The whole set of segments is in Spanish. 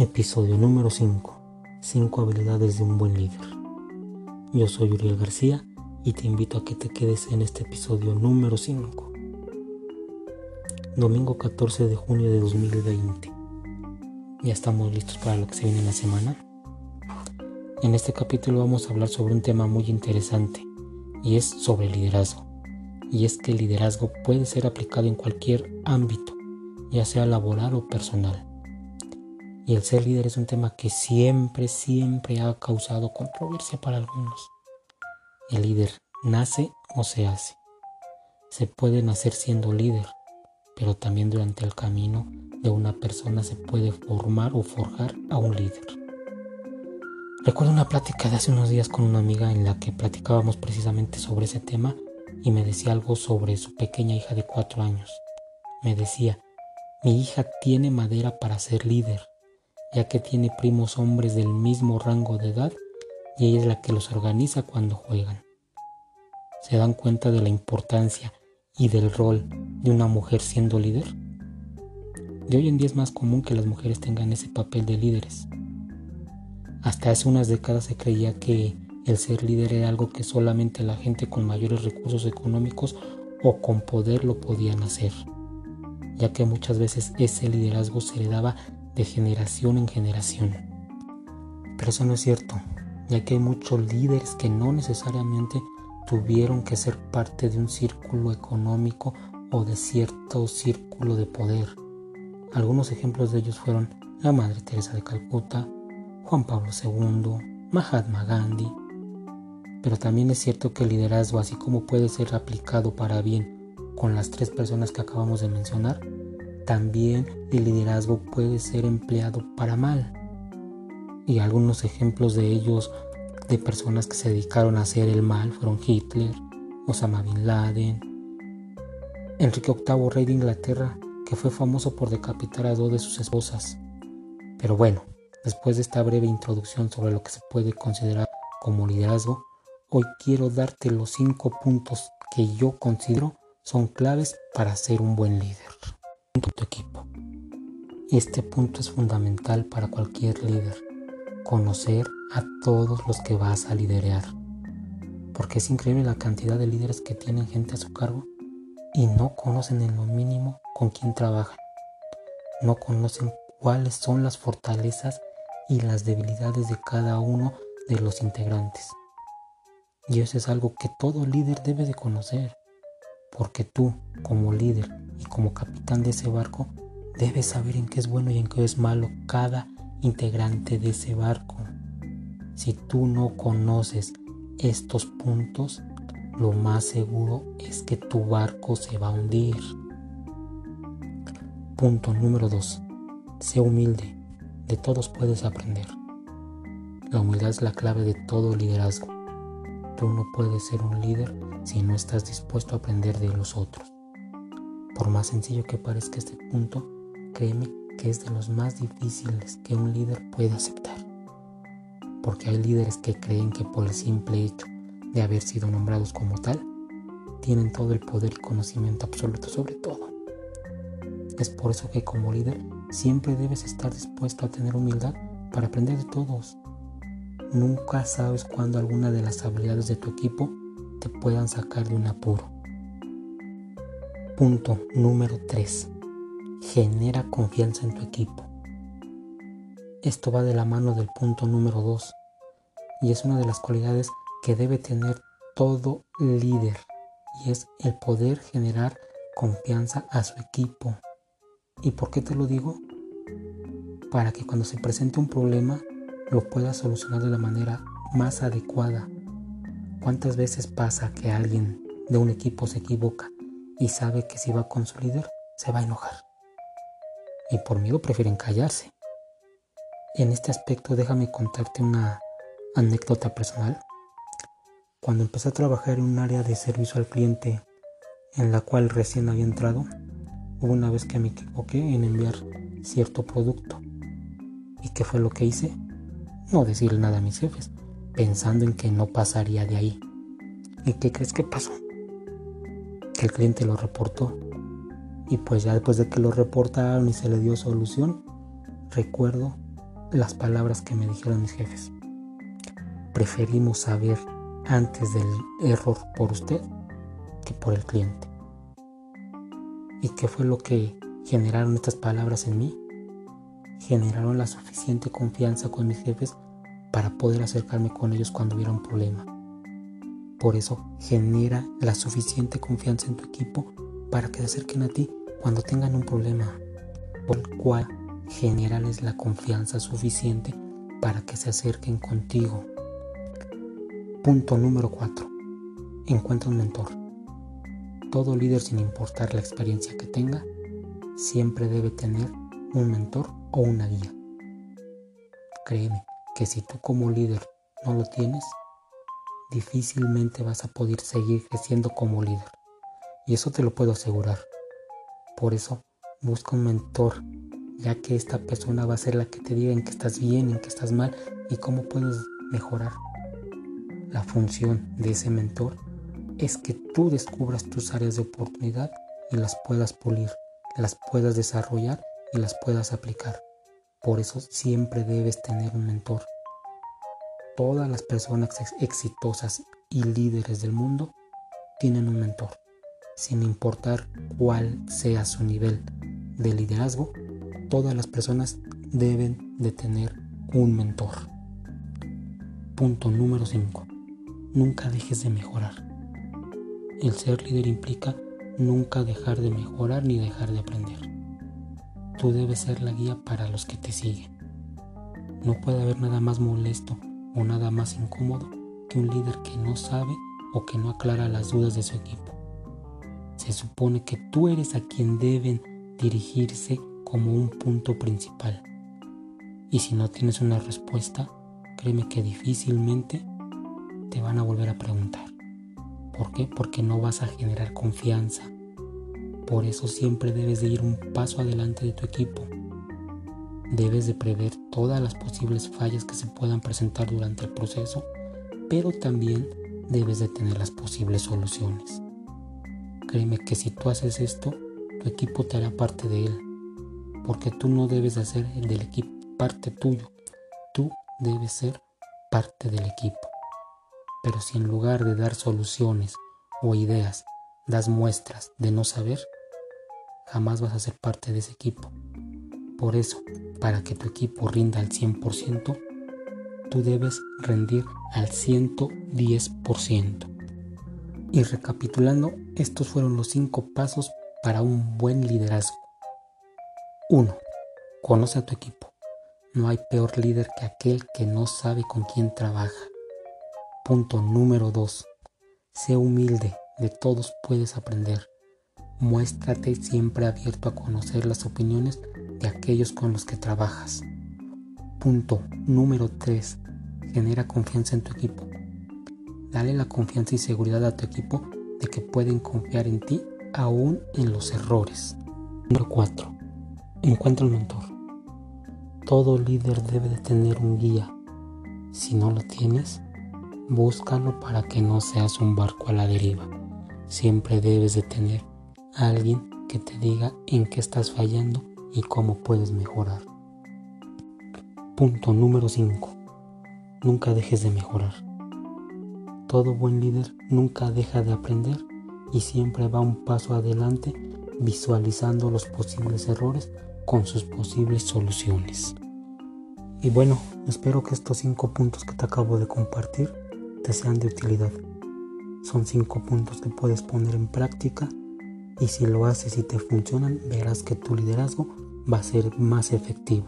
Episodio número 5. 5 habilidades de un buen líder. Yo soy Uriel García y te invito a que te quedes en este episodio número 5. Domingo 14 de junio de 2020. Ya estamos listos para lo que se viene en la semana. En este capítulo vamos a hablar sobre un tema muy interesante y es sobre liderazgo. Y es que el liderazgo puede ser aplicado en cualquier ámbito, ya sea laboral o personal y el ser líder es un tema que siempre, siempre ha causado controversia para algunos. El líder nace o se hace. Se puede nacer siendo líder, pero también durante el camino de una persona se puede formar o forjar a un líder. Recuerdo una plática de hace unos días con una amiga en la que platicábamos precisamente sobre ese tema y me decía algo sobre su pequeña hija de cuatro años. Me decía, mi hija tiene madera para ser líder, ya que tiene primos hombres del mismo rango de edad y ella es la que los organiza cuando juegan. ¿Se dan cuenta de la importancia y del rol de una mujer siendo líder? De hoy en día es más común que las mujeres tengan ese papel de líderes. Hasta hace unas décadas se creía que el ser líder era algo que solamente la gente con mayores recursos económicos o con poder lo podían hacer, ya que muchas veces ese liderazgo se le daba de generación en generación. Pero eso no es cierto, ya que hay muchos líderes que no necesariamente tuvieron que ser parte de un círculo económico o de cierto círculo de poder. Algunos ejemplos de ellos fueron la Madre Teresa de Calcuta, Juan Pablo II, Mahatma Gandhi. Pero también es cierto que el liderazgo, así como puede ser aplicado para bien con las tres personas que acabamos de mencionar, también el liderazgo puede ser empleado para mal. Y algunos ejemplos de ellos, de personas que se dedicaron a hacer el mal, fueron Hitler, Osama Bin Laden, Enrique VIII, rey de Inglaterra, que fue famoso por decapitar a dos de sus esposas. Pero bueno, después de esta breve introducción sobre lo que se puede considerar como liderazgo, hoy quiero darte los cinco puntos que yo considero son claves para ser un buen líder tu equipo. Este punto es fundamental para cualquier líder, conocer a todos los que vas a liderear. Porque es increíble la cantidad de líderes que tienen gente a su cargo y no conocen en lo mínimo con quién trabajan. No conocen cuáles son las fortalezas y las debilidades de cada uno de los integrantes. Y eso es algo que todo líder debe de conocer, porque tú, como líder, como capitán de ese barco debes saber en qué es bueno y en qué es malo cada integrante de ese barco. Si tú no conoces estos puntos, lo más seguro es que tu barco se va a hundir. Punto número 2. Sé humilde. De todos puedes aprender. La humildad es la clave de todo liderazgo. Tú no puedes ser un líder si no estás dispuesto a aprender de los otros. Por más sencillo que parezca este punto, créeme que es de los más difíciles que un líder puede aceptar. Porque hay líderes que creen que por el simple hecho de haber sido nombrados como tal, tienen todo el poder y conocimiento absoluto sobre todo. Es por eso que como líder siempre debes estar dispuesto a tener humildad para aprender de todos. Nunca sabes cuándo alguna de las habilidades de tu equipo te puedan sacar de un apuro. Punto número 3. Genera confianza en tu equipo. Esto va de la mano del punto número 2 y es una de las cualidades que debe tener todo líder y es el poder generar confianza a su equipo. ¿Y por qué te lo digo? Para que cuando se presente un problema lo pueda solucionar de la manera más adecuada. ¿Cuántas veces pasa que alguien de un equipo se equivoca y sabe que si va con su líder se va a enojar. Y por miedo prefieren callarse. En este aspecto déjame contarte una anécdota personal. Cuando empecé a trabajar en un área de servicio al cliente en la cual recién había entrado, hubo una vez que me equivoqué en enviar cierto producto. ¿Y qué fue lo que hice? No decirle nada a mis jefes, pensando en que no pasaría de ahí. ¿Y qué crees que pasó? El cliente lo reportó. Y pues ya después de que lo reportaron y se le dio solución, recuerdo las palabras que me dijeron mis jefes. Preferimos saber antes del error por usted que por el cliente. ¿Y qué fue lo que generaron estas palabras en mí? Generaron la suficiente confianza con mis jefes para poder acercarme con ellos cuando hubiera un problema. Por eso genera la suficiente confianza en tu equipo para que se acerquen a ti cuando tengan un problema, por el cual generales la confianza suficiente para que se acerquen contigo. Punto número 4. Encuentra un mentor. Todo líder, sin importar la experiencia que tenga, siempre debe tener un mentor o una guía. Créeme que si tú como líder no lo tienes, difícilmente vas a poder seguir creciendo como líder. Y eso te lo puedo asegurar. Por eso, busca un mentor, ya que esta persona va a ser la que te diga en que estás bien, en que estás mal y cómo puedes mejorar. La función de ese mentor es que tú descubras tus áreas de oportunidad y las puedas pulir, las puedas desarrollar y las puedas aplicar. Por eso siempre debes tener un mentor. Todas las personas exitosas y líderes del mundo tienen un mentor. Sin importar cuál sea su nivel de liderazgo, todas las personas deben de tener un mentor. Punto número 5. Nunca dejes de mejorar. El ser líder implica nunca dejar de mejorar ni dejar de aprender. Tú debes ser la guía para los que te siguen. No puede haber nada más molesto o nada más incómodo que un líder que no sabe o que no aclara las dudas de su equipo. Se supone que tú eres a quien deben dirigirse como un punto principal. Y si no tienes una respuesta, créeme que difícilmente te van a volver a preguntar. ¿Por qué? Porque no vas a generar confianza. Por eso siempre debes de ir un paso adelante de tu equipo. Debes de prever todas las posibles fallas que se puedan presentar durante el proceso, pero también debes de tener las posibles soluciones. Créeme que si tú haces esto, tu equipo te hará parte de él, porque tú no debes de hacer del equipo parte tuyo, tú debes ser parte del equipo. Pero si en lugar de dar soluciones o ideas das muestras de no saber, jamás vas a ser parte de ese equipo. Por eso, para que tu equipo rinda al 100%, tú debes rendir al 110%. Y recapitulando, estos fueron los 5 pasos para un buen liderazgo. 1. Conoce a tu equipo. No hay peor líder que aquel que no sabe con quién trabaja. Punto número 2. Sé humilde, de todos puedes aprender. Muéstrate siempre abierto a conocer las opiniones de aquellos con los que trabajas. Punto número 3. Genera confianza en tu equipo. Dale la confianza y seguridad a tu equipo de que pueden confiar en ti aún en los errores. Número 4. Encuentra un mentor. Todo líder debe de tener un guía. Si no lo tienes, Búscalo para que no seas un barco a la deriva. Siempre debes de tener a alguien que te diga en qué estás fallando y cómo puedes mejorar. Punto número 5. Nunca dejes de mejorar. Todo buen líder nunca deja de aprender y siempre va un paso adelante visualizando los posibles errores con sus posibles soluciones. Y bueno, espero que estos 5 puntos que te acabo de compartir sean de utilidad. Son cinco puntos que puedes poner en práctica y si lo haces y te funcionan, verás que tu liderazgo va a ser más efectivo.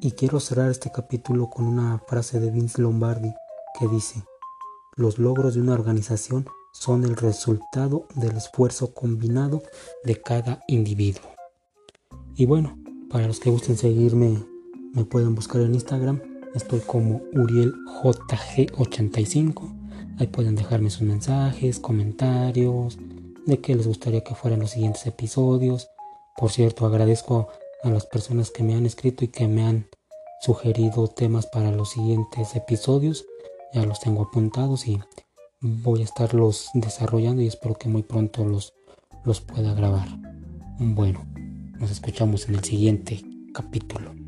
Y quiero cerrar este capítulo con una frase de Vince Lombardi que dice, los logros de una organización son el resultado del esfuerzo combinado de cada individuo. Y bueno, para los que gusten seguirme, me pueden buscar en Instagram Estoy como UrielJG85. Ahí pueden dejarme sus mensajes, comentarios, de qué les gustaría que fueran los siguientes episodios. Por cierto, agradezco a las personas que me han escrito y que me han sugerido temas para los siguientes episodios. Ya los tengo apuntados y voy a estarlos desarrollando y espero que muy pronto los, los pueda grabar. Bueno, nos escuchamos en el siguiente capítulo.